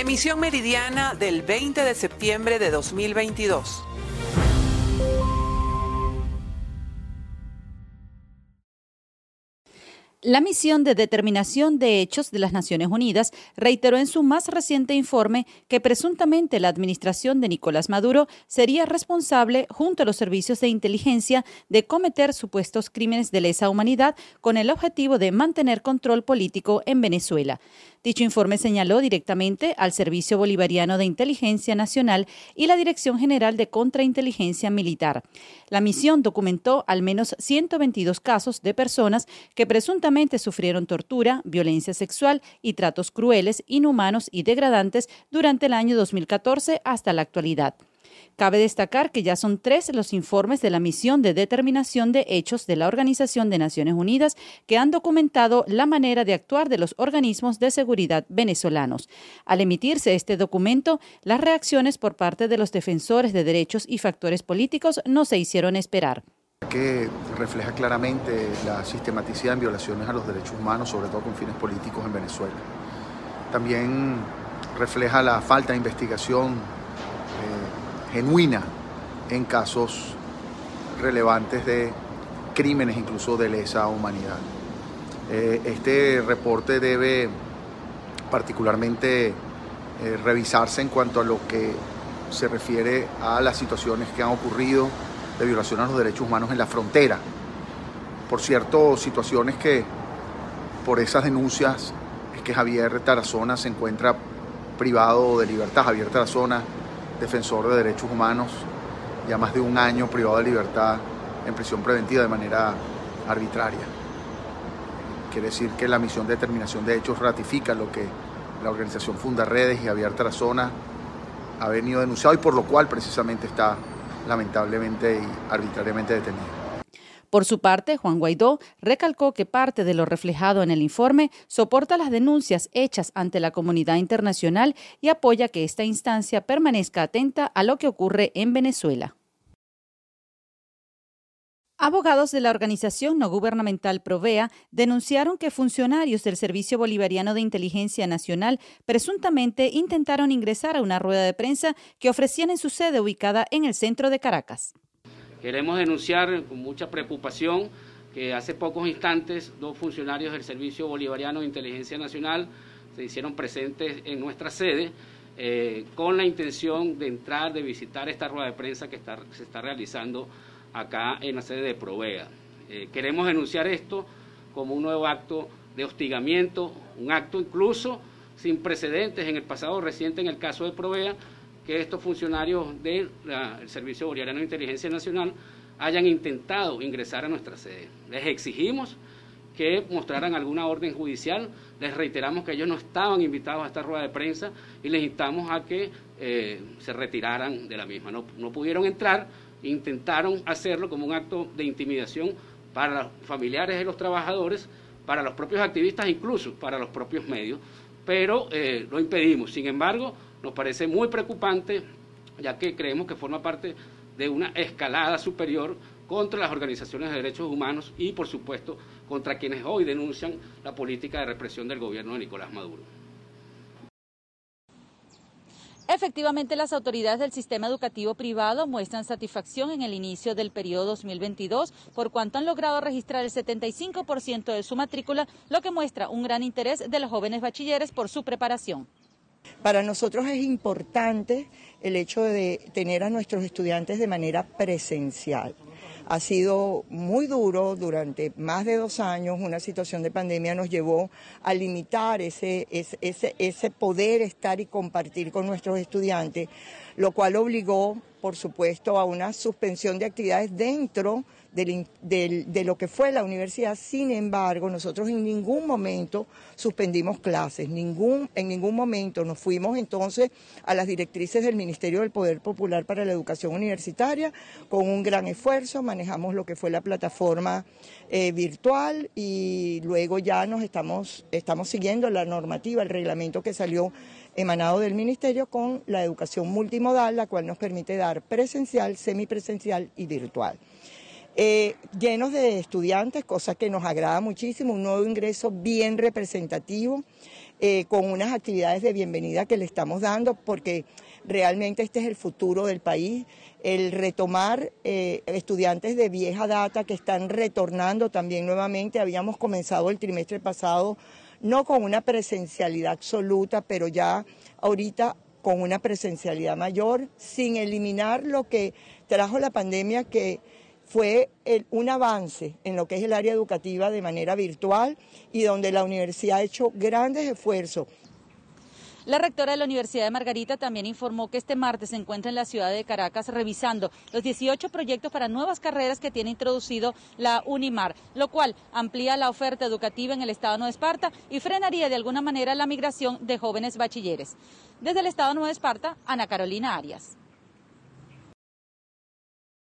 Emisión meridiana del 20 de septiembre de 2022. La misión de determinación de hechos de las Naciones Unidas reiteró en su más reciente informe que presuntamente la administración de Nicolás Maduro sería responsable, junto a los servicios de inteligencia, de cometer supuestos crímenes de lesa humanidad con el objetivo de mantener control político en Venezuela. Dicho informe señaló directamente al Servicio Bolivariano de Inteligencia Nacional y la Dirección General de Contrainteligencia Militar. La misión documentó al menos 122 casos de personas que presuntamente sufrieron tortura, violencia sexual y tratos crueles, inhumanos y degradantes durante el año 2014 hasta la actualidad. Cabe destacar que ya son tres los informes de la misión de determinación de hechos de la Organización de Naciones Unidas que han documentado la manera de actuar de los organismos de seguridad venezolanos. Al emitirse este documento, las reacciones por parte de los defensores de derechos y factores políticos no se hicieron esperar que refleja claramente la sistematicidad en violaciones a los derechos humanos, sobre todo con fines políticos en Venezuela. También refleja la falta de investigación genuina en casos relevantes de crímenes incluso de lesa humanidad. Eh, este reporte debe particularmente eh, revisarse en cuanto a lo que se refiere a las situaciones que han ocurrido de violación a los derechos humanos en la frontera. Por cierto, situaciones que por esas denuncias es que Javier Tarazona se encuentra privado de libertad. Javier Tarazona defensor de derechos humanos, ya más de un año privado de libertad en prisión preventiva de manera arbitraria. Quiere decir que la misión de determinación de hechos ratifica lo que la organización Funda Redes y Javier Tarazona ha venido denunciado y por lo cual precisamente está lamentablemente y arbitrariamente detenido. Por su parte, Juan Guaidó recalcó que parte de lo reflejado en el informe soporta las denuncias hechas ante la comunidad internacional y apoya que esta instancia permanezca atenta a lo que ocurre en Venezuela. Abogados de la organización no gubernamental Provea denunciaron que funcionarios del Servicio Bolivariano de Inteligencia Nacional presuntamente intentaron ingresar a una rueda de prensa que ofrecían en su sede ubicada en el centro de Caracas. Queremos denunciar con mucha preocupación que hace pocos instantes dos funcionarios del Servicio Bolivariano de Inteligencia Nacional se hicieron presentes en nuestra sede eh, con la intención de entrar, de visitar esta rueda de prensa que se está realizando acá en la sede de Provea. Eh, queremos denunciar esto como un nuevo acto de hostigamiento, un acto incluso sin precedentes en el pasado reciente en el caso de Provea, que estos funcionarios del Servicio Bolivariano de Inteligencia Nacional hayan intentado ingresar a nuestra sede. Les exigimos que mostraran alguna orden judicial, les reiteramos que ellos no estaban invitados a esta rueda de prensa y les invitamos a que eh, se retiraran de la misma. No, no pudieron entrar, intentaron hacerlo como un acto de intimidación para los familiares de los trabajadores, para los propios activistas, incluso para los propios medios, pero eh, lo impedimos. Sin embargo, nos parece muy preocupante, ya que creemos que forma parte de una escalada superior contra las organizaciones de derechos humanos y, por supuesto, contra quienes hoy denuncian la política de represión del gobierno de Nicolás Maduro. Efectivamente, las autoridades del sistema educativo privado muestran satisfacción en el inicio del periodo 2022 por cuanto han logrado registrar el 75% de su matrícula, lo que muestra un gran interés de los jóvenes bachilleres por su preparación. Para nosotros es importante el hecho de tener a nuestros estudiantes de manera presencial. Ha sido muy duro durante más de dos años, una situación de pandemia nos llevó a limitar ese, ese, ese poder estar y compartir con nuestros estudiantes, lo cual obligó, por supuesto, a una suspensión de actividades dentro de lo que fue la universidad. Sin embargo, nosotros en ningún momento suspendimos clases, ningún, en ningún momento nos fuimos entonces a las directrices del Ministerio del Poder Popular para la Educación Universitaria con un gran esfuerzo, manejamos lo que fue la plataforma eh, virtual y luego ya nos estamos, estamos siguiendo la normativa, el reglamento que salió emanado del Ministerio con la educación multimodal, la cual nos permite dar presencial, semipresencial y virtual. Eh, llenos de estudiantes, cosa que nos agrada muchísimo, un nuevo ingreso bien representativo. eh, con unas actividades de bienvenida que le estamos dando, porque realmente este es el futuro del país, el retomar eh, estudiantes de vieja data que están retornando también nuevamente. Habíamos comenzado el trimestre pasado no con una presencialidad absoluta, pero ya ahorita con una presencialidad mayor, sin eliminar lo que trajo la pandemia, que fue un avance en lo que es el área educativa de manera virtual y donde la universidad ha hecho grandes esfuerzos la rectora de la Universidad de Margarita también informó que este martes se encuentra en la ciudad de Caracas revisando los 18 proyectos para nuevas carreras que tiene introducido la Unimar, lo cual amplía la oferta educativa en el estado de Nueva Esparta y frenaría de alguna manera la migración de jóvenes bachilleres. Desde el estado de Nueva Esparta, Ana Carolina Arias.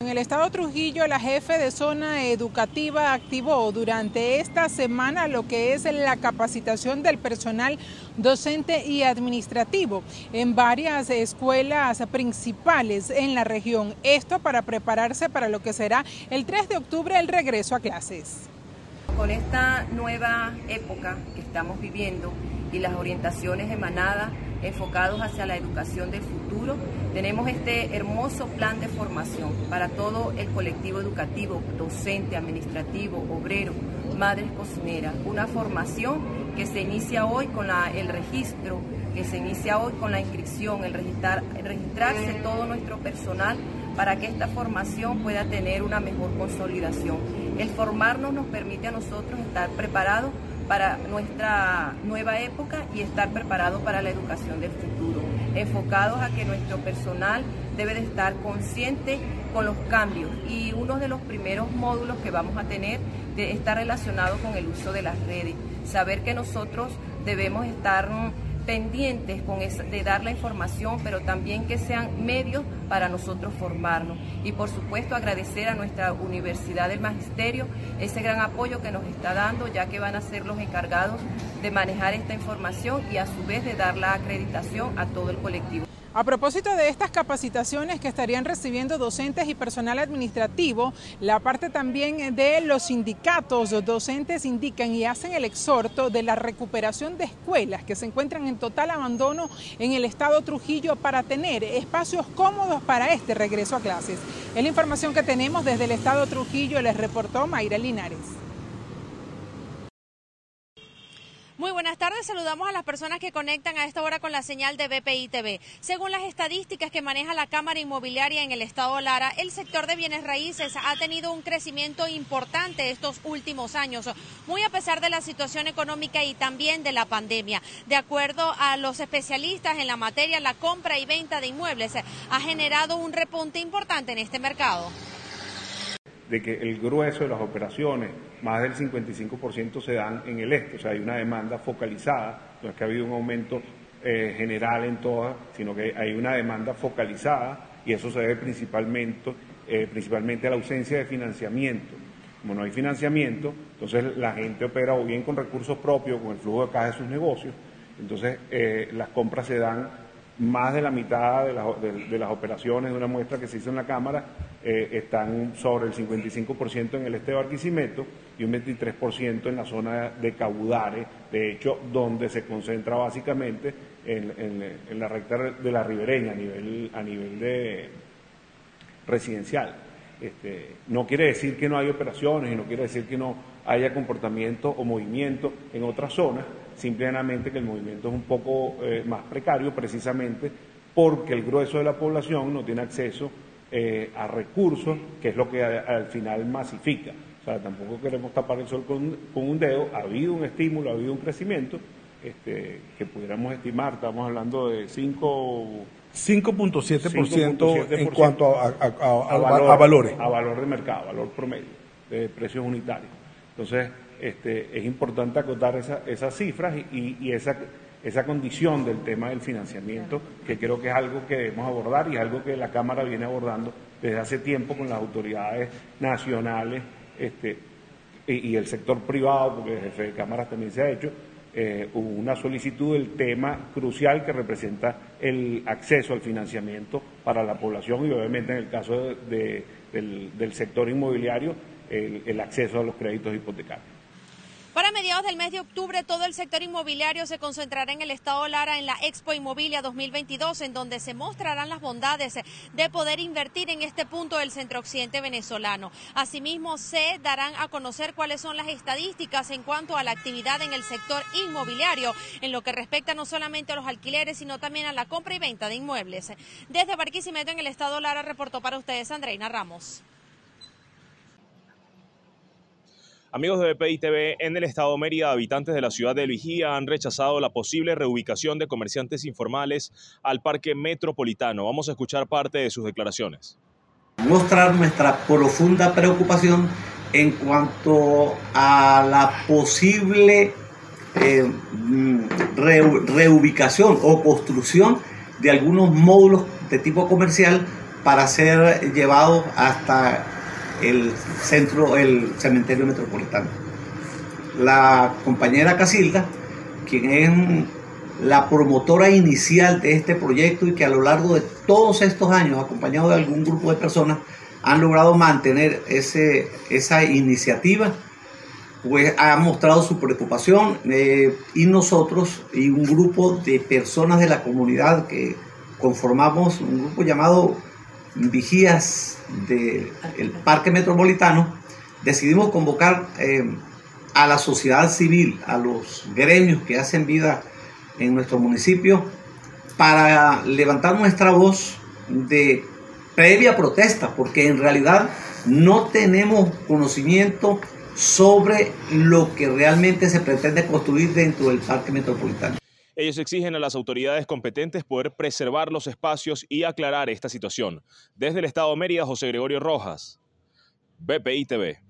En el estado Trujillo, la jefe de zona educativa activó durante esta semana lo que es la capacitación del personal docente y administrativo en varias escuelas principales en la región. Esto para prepararse para lo que será el 3 de octubre el regreso a clases. Con esta nueva época que estamos viviendo y las orientaciones emanadas enfocados hacia la educación del futuro. Tenemos este hermoso plan de formación para todo el colectivo educativo, docente, administrativo, obrero, madres cocineras. Una formación que se inicia hoy con el registro, que se inicia hoy con la inscripción, el, registrar, registrarse todo nuestro personal para que esta formación pueda tener una mejor consolidación. El formarnos nos permite a nosotros estar preparados para nuestra nueva época y estar preparados para la educación del futuro, enfocados a que nuestro personal debe de estar consciente con los cambios y uno de los primeros módulos que vamos a tener está relacionado con el uso de las redes, saber que nosotros debemos estar pendientes con de dar la información, pero también que sean medios para nosotros formarnos. Y por supuesto agradecer a nuestra Universidad del Magisterio ese gran apoyo que nos está dando, ya que van a ser los encargados de manejar esta información y a su vez de dar la acreditación a todo el colectivo. A propósito de estas capacitaciones que estarían recibiendo docentes y personal administrativo, la parte también de los sindicatos docentes indican y hacen el exhorto de la recuperación de escuelas que se encuentran en total abandono en el estado Trujillo para tener espacios cómodos para este regreso a clases. Es la información que tenemos desde el estado Trujillo, les reportó Mayra Linares. Muy buenas tardes, saludamos a las personas que conectan a esta hora con la señal de BPI TV. Según las estadísticas que maneja la Cámara Inmobiliaria en el estado Lara, el sector de bienes raíces ha tenido un crecimiento importante estos últimos años, muy a pesar de la situación económica y también de la pandemia. De acuerdo a los especialistas en la materia, la compra y venta de inmuebles ha generado un repunte importante en este mercado de que el grueso de las operaciones, más del 55% se dan en el este, o sea, hay una demanda focalizada, no es que ha habido un aumento eh, general en todas, sino que hay una demanda focalizada y eso se debe principalmente, eh, principalmente a la ausencia de financiamiento. Como no hay financiamiento, entonces la gente opera o bien con recursos propios, con el flujo de caja de sus negocios, entonces eh, las compras se dan más de la mitad de, las operaciones de una muestra que se hizo en la Cámara eh, están sobre el 55% en el este de Barquisimeto y un 23% en la zona de Caudare, de hecho, donde se concentra básicamente en, la recta de la ribereña a nivel, a nivel de residencial. Este, no quiere decir que no hay operaciones y no quiere decir que no haya comportamiento o movimiento en otras zonas, simplemente que el movimiento es un poco eh, más precario precisamente porque el grueso de la población no tiene acceso eh, a recursos, que es lo que al final masifica. O sea, tampoco queremos tapar el sol con, un dedo, ha habido un estímulo, ha habido un crecimiento este, que pudiéramos estimar, estamos hablando de 5... 5.7% en cuanto a, a, valores. A valor de mercado, valor promedio de precios unitarios. Entonces, este, es importante acotar esas cifras y, esa, esa condición del tema del financiamiento, que creo que es algo que debemos abordar y es algo que la Cámara viene abordando desde hace tiempo con las autoridades nacionales este, y, el sector privado, porque desde Cámaras también se ha hecho, eh, una solicitud del tema crucial que representa el acceso al financiamiento para la población y obviamente en el caso del, sector inmobiliario el acceso a los créditos hipotecarios. Para mediados del mes de octubre, todo el sector inmobiliario se concentrará en el estado Lara en la Expo Inmobilia 2022, en donde se mostrarán las bondades de poder invertir en este punto del centro occidente venezolano. Asimismo, se darán a conocer cuáles son las estadísticas en cuanto a la actividad en el sector inmobiliario, en lo que respecta no solamente a los alquileres, sino también a la compra y venta de inmuebles. Desde Barquisimeto, en el estado Lara, reportó para ustedes Andreina Ramos. Amigos de BPI TV, en el estado Mérida, habitantes de la ciudad de Vigía han rechazado la posible reubicación de comerciantes informales al parque metropolitano. Vamos a escuchar parte de sus declaraciones. Mostrar nuestra profunda preocupación en cuanto a la posible eh, reubicación o construcción de algunos módulos de tipo comercial para ser llevados hasta el centro, el cementerio metropolitano. La compañera Casilda, quien es la promotora inicial de este proyecto y que a lo largo de todos estos años, acompañado de algún grupo de personas, han logrado mantener ese, esa iniciativa, pues ha mostrado su preocupación eh, y nosotros y un grupo de personas de la comunidad que conformamos un grupo llamado vigías del Parque Metropolitano, decidimos convocar eh, a la sociedad civil, a los gremios que hacen vida en nuestro municipio, para levantar nuestra voz de previa protesta, porque en realidad no tenemos conocimiento sobre lo que realmente se pretende construir dentro del Parque Metropolitano. Ellos exigen a las autoridades competentes poder preservar los espacios y aclarar esta situación. Desde el Estado de Mérida, José Gregorio Rojas, BPI TV.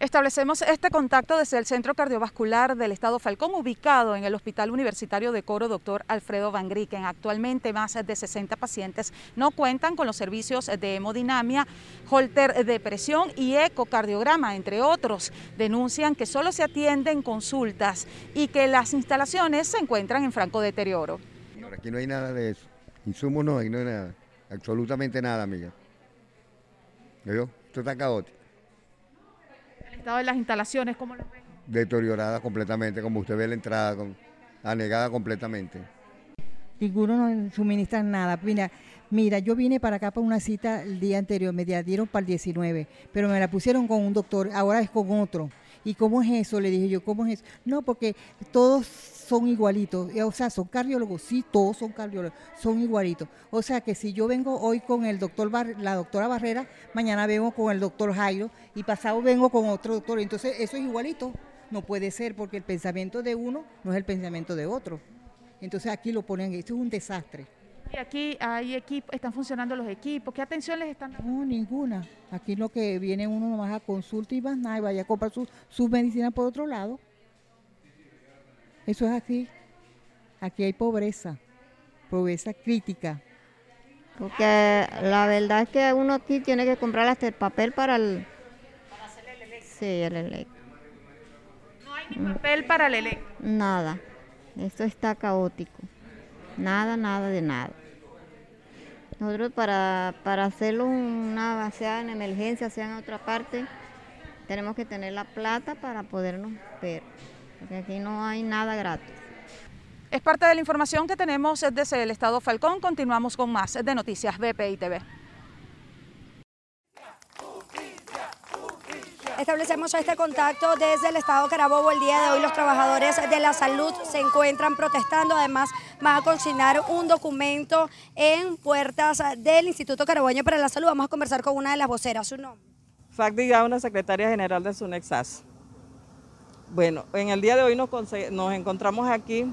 Establecemos este contacto desde el Centro Cardiovascular del Estado Falcón, ubicado en el Hospital Universitario de Coro Dr. Alfredo Van Grieken. Actualmente más de 60 pacientes no cuentan con los servicios de hemodinamia, holter de presión y ecocardiograma, entre otros. Denuncian que solo se atienden consultas y que las instalaciones se encuentran en franco deterioro. Aquí no hay nada de eso. Insumos no hay, no hay nada. Absolutamente nada, amiga. ¿Veo? Esto está caótico de las instalaciones, ¿cómo lo ven? Deteriorada completamente, como usted ve la entrada, con, anegada completamente. Ninguno nos suministra nada. Mira, mira, yo vine para acá para una cita el día anterior, me dieron para el 19, pero me la pusieron con un doctor, ahora es con otro. ¿Y cómo es eso? Le dije yo, ¿cómo es eso? No, porque todos son igualitos. O sea, son cardiólogos, sí, todos son cardiólogos, son igualitos. O sea que si yo vengo hoy con el doctor la doctora Barrera, mañana vengo con el doctor Jairo y pasado vengo con otro doctor. Entonces, eso es igualito. No puede ser porque el pensamiento de uno no es el pensamiento de otro. Entonces aquí lo ponen, esto es un desastre. Y aquí hay equipos, están funcionando los equipos. ¿Qué atención les están dando? No, ninguna. Aquí lo que viene uno nomás a consulta y más nada, y vaya a comprar sus su medicinas por otro lado. Eso es así. Aquí hay pobreza, pobreza crítica. Porque la verdad es que uno aquí tiene que comprar hasta el papel para el... Para hacer el ELEC. Sí, el ELEC. No hay ni papel para el ELEC. Nada. Esto está caótico. Nada, nada de nada. Nosotros para, para hacerlo una, sea en emergencia, sea en otra parte, tenemos que tener la plata para podernos ver, porque aquí no hay nada gratis. Es parte de la información que tenemos desde el Estado Falcón. Continuamos con más de Noticias BPI TV. Establecemos este contacto desde el estado Carabobo. El día de hoy los trabajadores de la salud se encuentran protestando. Además, van a consignar un documento en puertas del Instituto Carabobeño para la Salud. Vamos a conversar con una de las voceras. ¿Su nombre? Fagdi una secretaria general de SUNEXAS. Bueno, en el día de hoy nos, encontramos aquí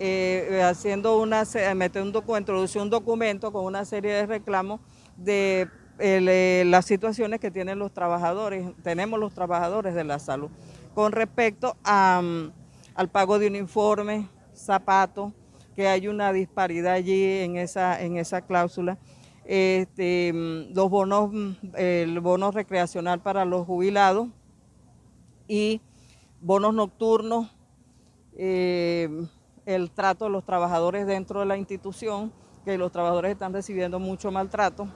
eh, haciendo una, un documento, introducción un documento con una serie de reclamos de eh, las situaciones que tienen los trabajadores, tenemos los trabajadores de la salud, con respecto mm, al pago de uniforme, zapatos, que hay una disparidad allí en esa, en esa cláusula. Este, mm, los bonos, mm, el bono recreacional para los jubilados y bonos nocturnos, eh, el trato de los trabajadores dentro de la institución, que los trabajadores están recibiendo mucho maltrato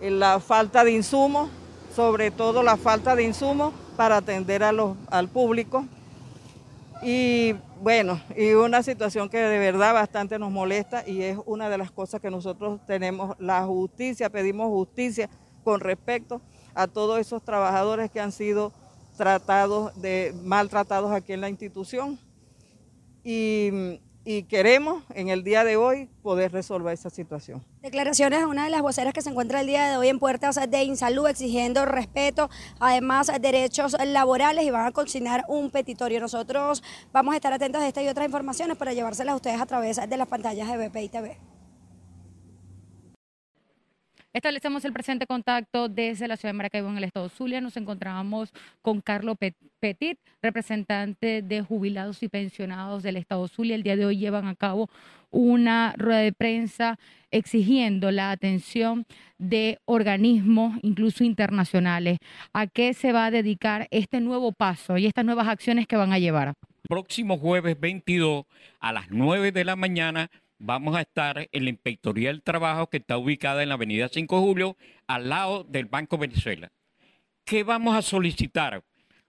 la falta de insumos sobre todo la falta de insumos para atender al público. Y bueno, y una situación que de verdad bastante nos molesta y es una de las cosas que nosotros tenemos, la justicia, pedimos justicia con respecto a todos esos trabajadores que han sido tratados de maltratados aquí en la institución. Y y queremos en el día de hoy poder resolver esa situación. Declaraciones de una de las voceras que se encuentra el día de hoy en puertas de Insalud exigiendo respeto, además derechos laborales y van a consignar un petitorio. Nosotros vamos a estar atentos a esta y otras informaciones para llevárselas a ustedes a través de las pantallas de BPI TV. Establecemos el presente contacto desde la ciudad de Maracaibo en el estado Zulia. Nos encontramos con Carlos Petit, representante de jubilados y pensionados del estado Zulia. El día de hoy llevan a cabo una rueda de prensa exigiendo la atención de organismos, incluso internacionales. ¿A qué se va a dedicar este nuevo paso y estas nuevas acciones que van a llevar? Próximo jueves 22 a las 9 de la mañana vamos a estar en la Inspectoría del Trabajo que está ubicada en la avenida 5 de Julio, al lado del Banco Venezuela. ¿Qué vamos a solicitar?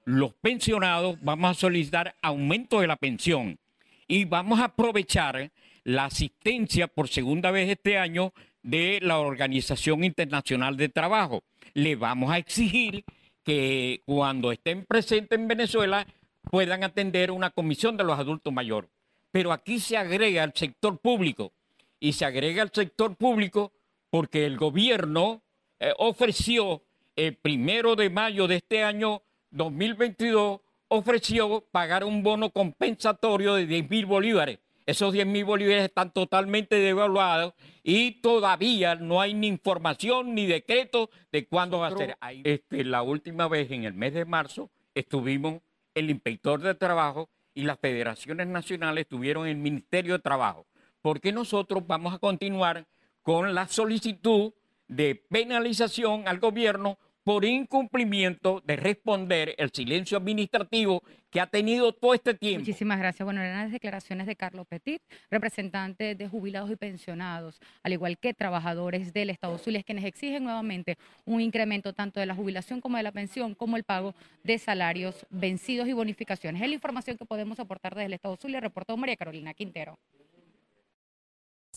Los pensionados vamos a solicitar aumento de la pensión y vamos a aprovechar la asistencia por segunda vez este año de la Organización Internacional de Trabajo. Le vamos a exigir que cuando estén presentes en Venezuela puedan atender una comisión de los adultos mayores pero aquí se agrega al sector público y se agrega al sector público porque el gobierno eh, ofreció el primero de mayo de este año 2022 ofreció pagar un bono compensatorio de 10 mil bolívares. Esos 10 mil bolívares están totalmente devaluados y todavía no hay ni información ni decreto de cuándo va a ser. Este, la última vez, en el mes de marzo, estuvimos el inspector de trabajo y las federaciones nacionales tuvieron el Ministerio de Trabajo. Porque nosotros vamos a continuar con la solicitud de penalización al gobierno por incumplimiento de responder el silencio administrativo que ha tenido todo este tiempo. Muchísimas gracias. Bueno, eran las declaraciones de Carlos Petit, representante de jubilados y pensionados, al igual que trabajadores del Estado Zulia, quienes exigen nuevamente un incremento tanto de la jubilación como de la pensión, como el pago de salarios vencidos y bonificaciones. Es la información que podemos aportar desde el Estado Zulia, reportó María Carolina Quintero.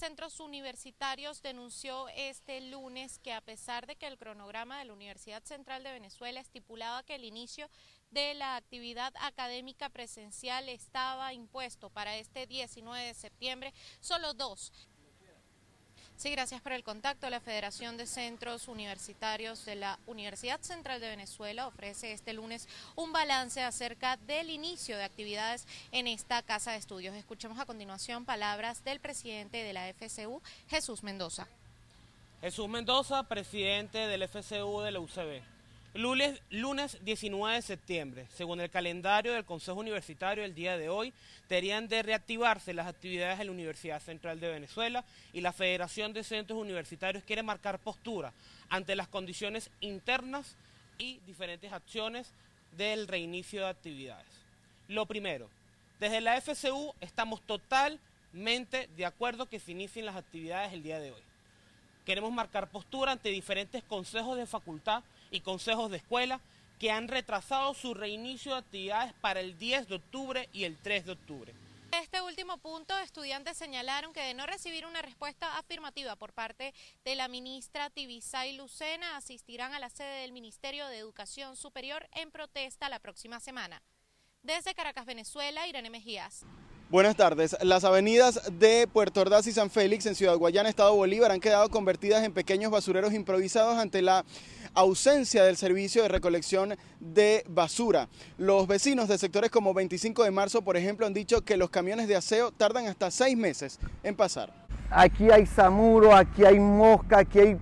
Centros Universitarios denunció este lunes que a pesar de que el cronograma de la Universidad Central de Venezuela estipulaba que el inicio de la actividad académica presencial estaba impuesto para este 19 de septiembre, solo dos Sí, gracias por el contacto. La Federación de Centros Universitarios de la Universidad Central de Venezuela ofrece este lunes un balance acerca del inicio de actividades en esta casa de estudios. Escuchemos a continuación palabras del presidente de la FCU, Jesús Mendoza. Jesús Mendoza, presidente del FCU de la UCB. Lunes, lunes 19 de septiembre, según el calendario del Consejo Universitario el día de hoy, deberían de reactivarse las actividades en la Universidad Central de Venezuela y la Federación de Centros Universitarios quiere marcar postura ante las condiciones internas y diferentes acciones del reinicio de actividades. Lo primero, desde la FCU estamos totalmente de acuerdo que se inicien las actividades el día de hoy. Queremos marcar postura ante diferentes consejos de facultad y consejos de escuela que han retrasado su reinicio de actividades para el 10 de octubre y el 3 de octubre. Este último punto, estudiantes señalaron que de no recibir una respuesta afirmativa por parte de la ministra Tibisay Lucena, asistirán a la sede del Ministerio de Educación Superior en protesta la próxima semana. Desde Caracas, Venezuela, Irene Mejías. Buenas tardes. Las avenidas de Puerto Ordaz y San Félix en Ciudad Guayana, Estado Bolívar, han quedado convertidas en pequeños basureros improvisados ante la ausencia del servicio de recolección de basura. Los vecinos de sectores como 25 de marzo, por ejemplo, han dicho que los camiones de aseo tardan hasta seis meses en pasar. Aquí hay samuro, aquí hay mosca, aquí hay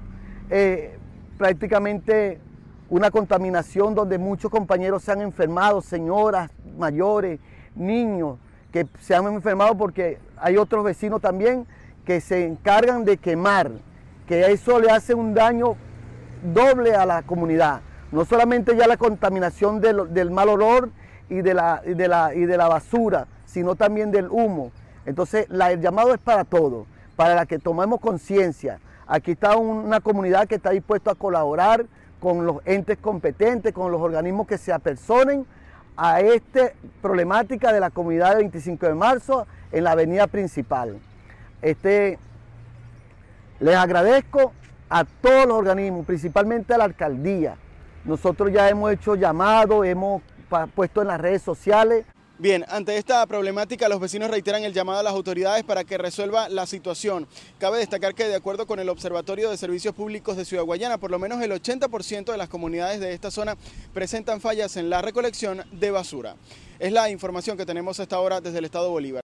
eh, prácticamente una contaminación donde muchos compañeros se han enfermado, señoras mayores, niños que se han enfermado porque hay otros vecinos también que se encargan de quemar, que eso le hace un daño doble a la comunidad. No solamente ya la contaminación del, mal olor y de, la, de la, y de la basura, sino también del humo. Entonces el llamado es para todos, para que tomemos conciencia. Aquí está una comunidad que está dispuesta a colaborar con los entes competentes, con los organismos que se apersonen a esta problemática de la comunidad del 25 de marzo en la avenida principal. Este, les agradezco a todos los organismos, principalmente a la alcaldía. Nosotros ya hemos hecho llamados, hemos puesto en las redes sociales. Bien, ante esta problemática los vecinos reiteran el llamado a las autoridades para que resuelva la situación. Cabe destacar que de acuerdo con el Observatorio de Servicios Públicos de Ciudad Guayana, por lo menos el 80% de las comunidades de esta zona presentan fallas en la recolección de basura. Es la información que tenemos hasta ahora desde el Estado Bolívar.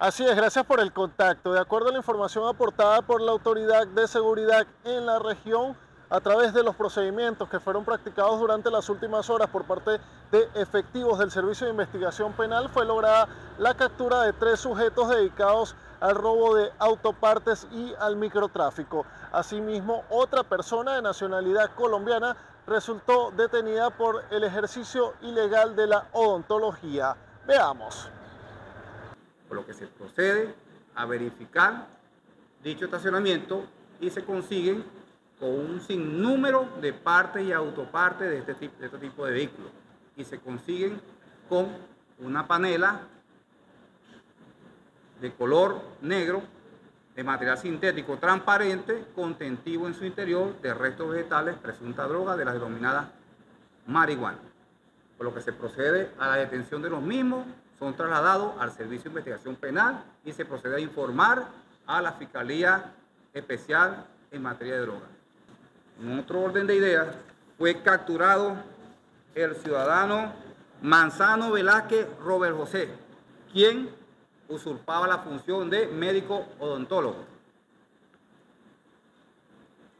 Así es, gracias por el contacto. De acuerdo a la información aportada por la Autoridad de Seguridad en la región, a través de los procedimientos que fueron practicados durante las últimas horas por parte de efectivos del Servicio de Investigación Penal, fue lograda la captura de tres sujetos dedicados al robo de autopartes y al microtráfico. Asimismo, otra persona de nacionalidad colombiana resultó detenida por el ejercicio ilegal de la odontología. Veamos. Por lo que se procede a verificar dicho estacionamiento y se consiguen con un sinnúmero de partes y autopartes de este, de este tipo de vehículos y se consiguen con una panela de color negro de material sintético transparente contentivo en su interior de restos vegetales presunta droga de las denominadas marihuana. Por lo que se procede a la detención de los mismos, son trasladados al Servicio de Investigación Penal y se procede a informar a la Fiscalía Especial en materia de drogas. En otro orden de ideas, fue capturado el ciudadano Manzano Velázquez Robert José, quien usurpaba la función de médico odontólogo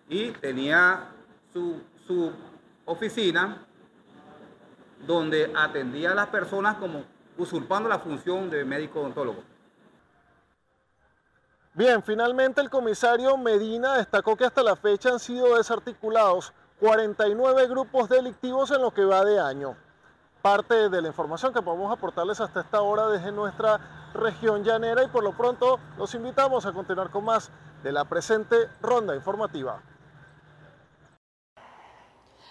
y tenía su, su oficina donde atendía a las personas como usurpando la función de médico odontólogo. Bien, finalmente el comisario Medina destacó que hasta la fecha han sido desarticulados 49 grupos delictivos en lo que va de año. Parte de la información que podemos aportarles hasta esta hora desde nuestra región llanera y por lo pronto los invitamos a continuar con más de la presente ronda informativa.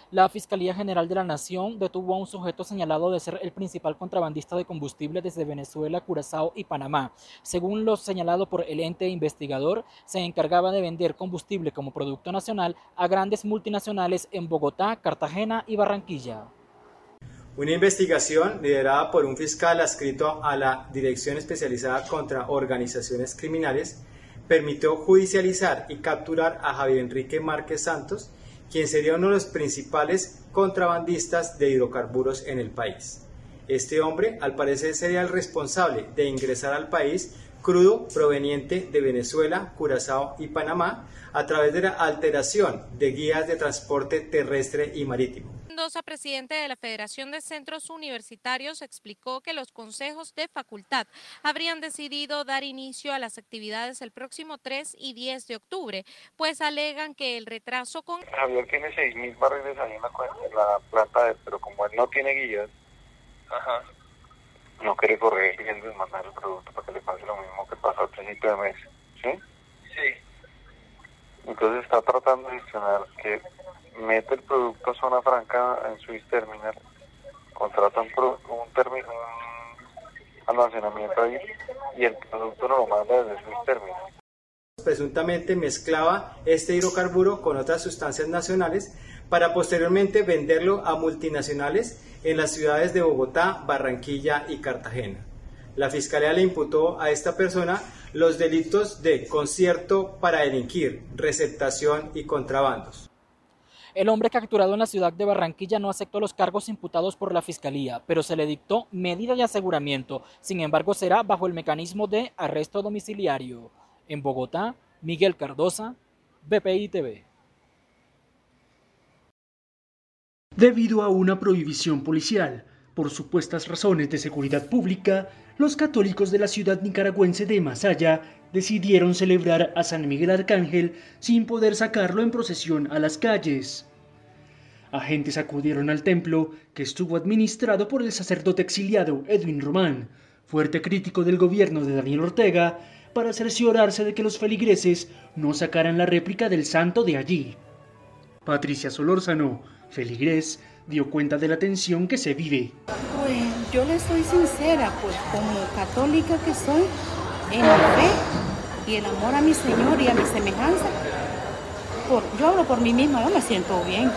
La Fiscalía General de la Nación detuvo a un sujeto señalado de ser el principal contrabandista de combustible desde Venezuela, Curazao y Panamá. Según lo señalado por el ente investigador, se encargaba de vender combustible como producto nacional a grandes multinacionales en Bogotá, Cartagena y Barranquilla. Una investigación liderada por un fiscal adscrito a la Dirección Especializada contra Organizaciones Criminales permitió judicializar y capturar a Javier Enrique Márquez Santos, quien sería uno de los principales contrabandistas de hidrocarburos en el país. Este hombre, al parecer, sería el responsable de ingresar al país crudo proveniente de Venezuela, Curazao y Panamá a través de la alteración de guías de transporte terrestre y marítimo. Mendoza, presidente de la Federación de Centros Universitarios, explicó que los consejos de facultad habrían decidido dar inicio a las actividades el próximo 3 y 10 de octubre, pues alegan que el retraso con... Javier tiene 6.000 barriles ahí en la, en la planta, pero como él no tiene guías, Ajá. no quiere correr y mandar el producto para que le pase lo mismo que pasó al principio de mes, ¿sí? Sí. Entonces está tratando de gestionar que mete el producto a zona franca en Swiss Terminal, contrata un, un, almacenamiento ahí y el producto no lo manda desde Swiss Terminal. Presuntamente mezclaba este hidrocarburo con otras sustancias nacionales para posteriormente venderlo a multinacionales en las ciudades de Bogotá, Barranquilla y Cartagena. La Fiscalía le imputó a esta persona los delitos de concierto para delinquir, receptación y contrabandos. El hombre capturado en la ciudad de Barranquilla no aceptó los cargos imputados por la Fiscalía, pero se le dictó medida de aseguramiento. Sin embargo, será bajo el mecanismo de arresto domiciliario. En Bogotá, Miguel Cardosa, BPI TV. Debido a una prohibición policial, por supuestas razones de seguridad pública, los católicos de la ciudad nicaragüense de Masaya decidieron celebrar a San Miguel Arcángel sin poder sacarlo en procesión a las calles. Agentes acudieron al templo, que estuvo administrado por el sacerdote exiliado Edwin Román, fuerte crítico del gobierno de Daniel Ortega, para cerciorarse de que los feligreses no sacaran la réplica del santo de allí. Patricia Solórzano, feligrés, dio cuenta de la tensión que se vive. Pues yo le soy sincera, pues como católica que soy, en la fe y el amor a mi Señor y a mi semejanza, yo hablo por mí misma, yo me siento bien.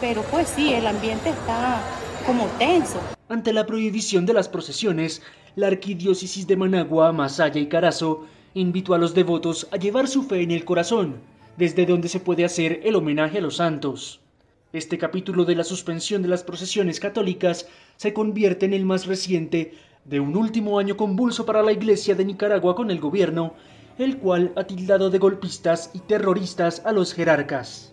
Pero pues sí, el ambiente está como tenso. Ante la prohibición de las procesiones, la arquidiócesis de Managua, Masaya y Carazo invitó a los devotos a llevar su fe en el corazón, desde donde se puede hacer el homenaje a los santos. Este capítulo de la suspensión de las procesiones católicas se convierte en el más reciente de un último año convulso para la Iglesia de Nicaragua con el gobierno, el cual ha tildado de golpistas y terroristas a los jerarcas.